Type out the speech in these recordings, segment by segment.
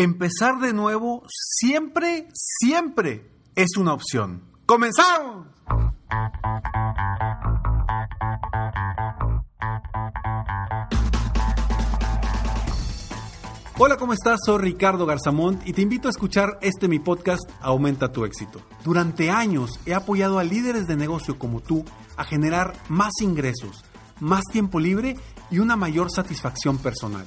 Empezar de nuevo siempre, siempre es una opción. ¡Comenzamos! Hola, ¿cómo estás? Soy Ricardo Garzamont y te invito a escuchar este mi podcast Aumenta tu éxito. Durante años he apoyado a líderes de negocio como tú a generar más ingresos, más tiempo libre y una mayor satisfacción personal.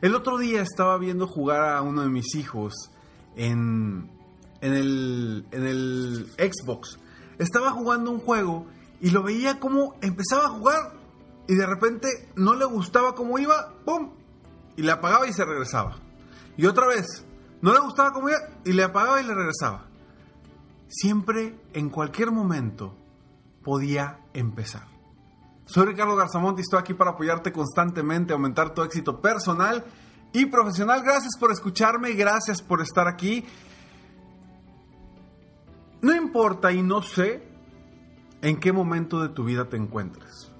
El otro día estaba viendo jugar a uno de mis hijos en, en, el, en el Xbox. Estaba jugando un juego y lo veía como empezaba a jugar y de repente no le gustaba cómo iba, ¡pum! Y le apagaba y se regresaba. Y otra vez, no le gustaba cómo iba y le apagaba y le regresaba. Siempre, en cualquier momento, podía empezar. Soy Ricardo Garzamont y estoy aquí para apoyarte constantemente, aumentar tu éxito personal y profesional. Gracias por escucharme, gracias por estar aquí. No importa y no sé en qué momento de tu vida te encuentres.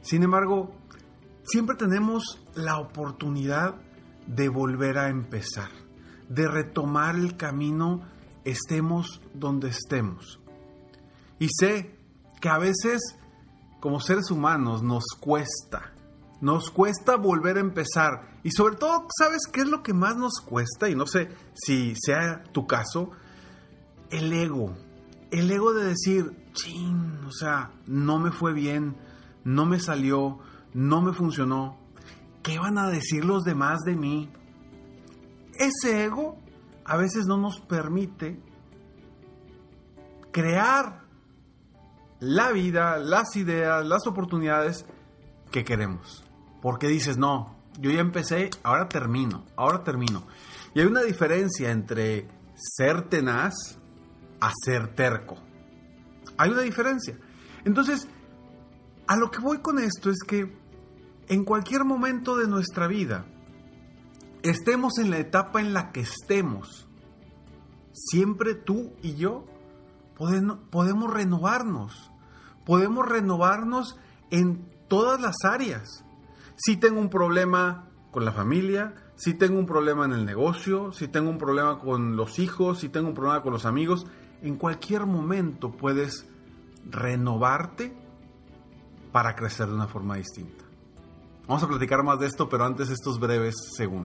Sin embargo, siempre tenemos la oportunidad de volver a empezar, de retomar el camino, estemos donde estemos. Y sé que a veces, como seres humanos, nos cuesta, nos cuesta volver a empezar. Y sobre todo, ¿sabes qué es lo que más nos cuesta? Y no sé si sea tu caso, el ego. El ego de decir, chin, o sea, no me fue bien, no me salió, no me funcionó. ¿Qué van a decir los demás de mí? Ese ego a veces no nos permite crear la vida, las ideas, las oportunidades que queremos. Porque dices, no, yo ya empecé, ahora termino, ahora termino. Y hay una diferencia entre ser tenaz a ser terco. Hay una diferencia. Entonces, a lo que voy con esto es que en cualquier momento de nuestra vida, estemos en la etapa en la que estemos, siempre tú y yo podemos renovarnos. Podemos renovarnos en todas las áreas. Si tengo un problema con la familia, si tengo un problema en el negocio, si tengo un problema con los hijos, si tengo un problema con los amigos, en cualquier momento puedes renovarte para crecer de una forma distinta. Vamos a platicar más de esto, pero antes estos breves segundos.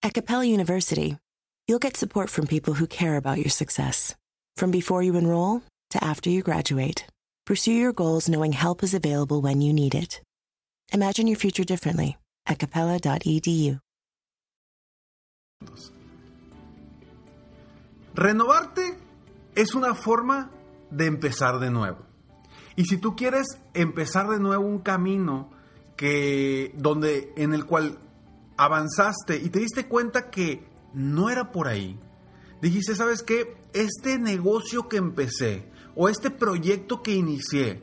At Capella University, you'll get support from people who care about your success. From before you enroll to after you graduate, pursue your goals knowing help is available when you need it. Imagine your future differently at capella.edu. Renovarte es una forma de empezar de nuevo. Y si tú quieres empezar de nuevo un camino que donde en el cual avanzaste y te diste cuenta que no era por ahí, dijiste, ¿sabes qué? Este negocio que empecé o este proyecto que inicié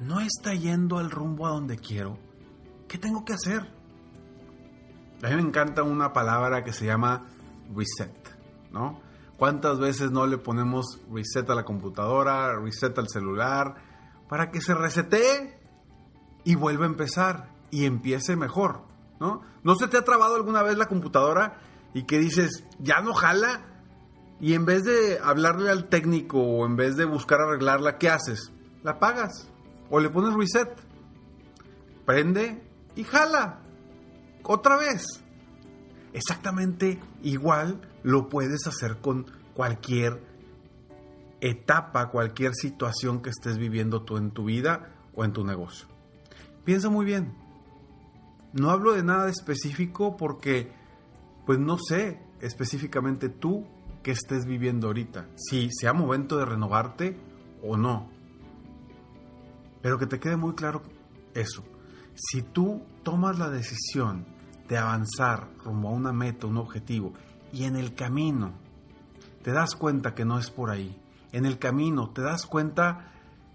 no está yendo al rumbo a donde quiero. ¿Qué tengo que hacer? A mí me encanta una palabra que se llama reset, ¿no? ¿Cuántas veces no le ponemos reset a la computadora, reset al celular, para que se resete y vuelva a empezar y empiece mejor, ¿no? ¿No se te ha trabado alguna vez la computadora y que dices, ya no jala? Y en vez de hablarle al técnico o en vez de buscar arreglarla, ¿qué haces? La apagas o le pones reset. Prende y jala. Otra vez. Exactamente igual lo puedes hacer con cualquier etapa, cualquier situación que estés viviendo tú en tu vida o en tu negocio. Piensa muy bien. No hablo de nada específico porque, pues no sé específicamente tú que estés viviendo ahorita. Si sea momento de renovarte o no. Pero que te quede muy claro eso. Si tú tomas la decisión de avanzar rumbo a una meta, un objetivo, y en el camino te das cuenta que no es por ahí, en el camino te das cuenta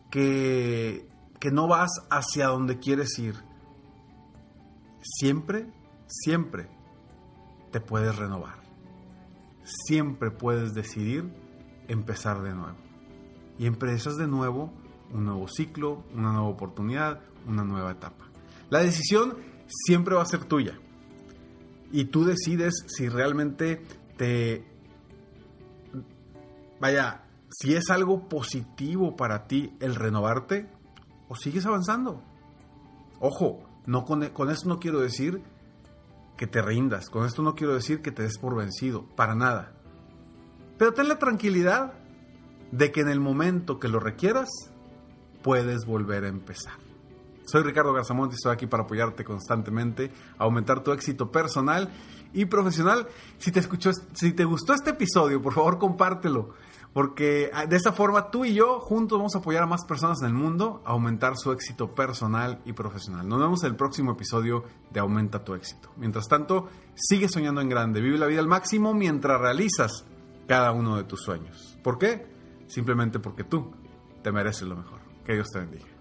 que, que no vas hacia donde quieres ir, siempre, siempre te puedes renovar. Siempre puedes decidir empezar de nuevo. Y empiezas de nuevo un nuevo ciclo, una nueva oportunidad, una nueva etapa. La decisión siempre va a ser tuya. Y tú decides si realmente te... Vaya, si es algo positivo para ti el renovarte o sigues avanzando. Ojo, no con, esto no quiero decir que te rindas, con esto no quiero decir que te des por vencido, para nada. Pero ten la tranquilidad de que en el momento que lo requieras, puedes volver a empezar. Soy Ricardo Garzamont y estoy aquí para apoyarte constantemente, aumentar tu éxito personal y profesional. Si te, escuchó, si te gustó este episodio, por favor compártelo, porque de esta forma tú y yo juntos vamos a apoyar a más personas en el mundo a aumentar su éxito personal y profesional. Nos vemos en el próximo episodio de Aumenta tu éxito. Mientras tanto, sigue soñando en grande, vive la vida al máximo mientras realizas cada uno de tus sueños. ¿Por qué? Simplemente porque tú te mereces lo mejor. Que Dios te bendiga.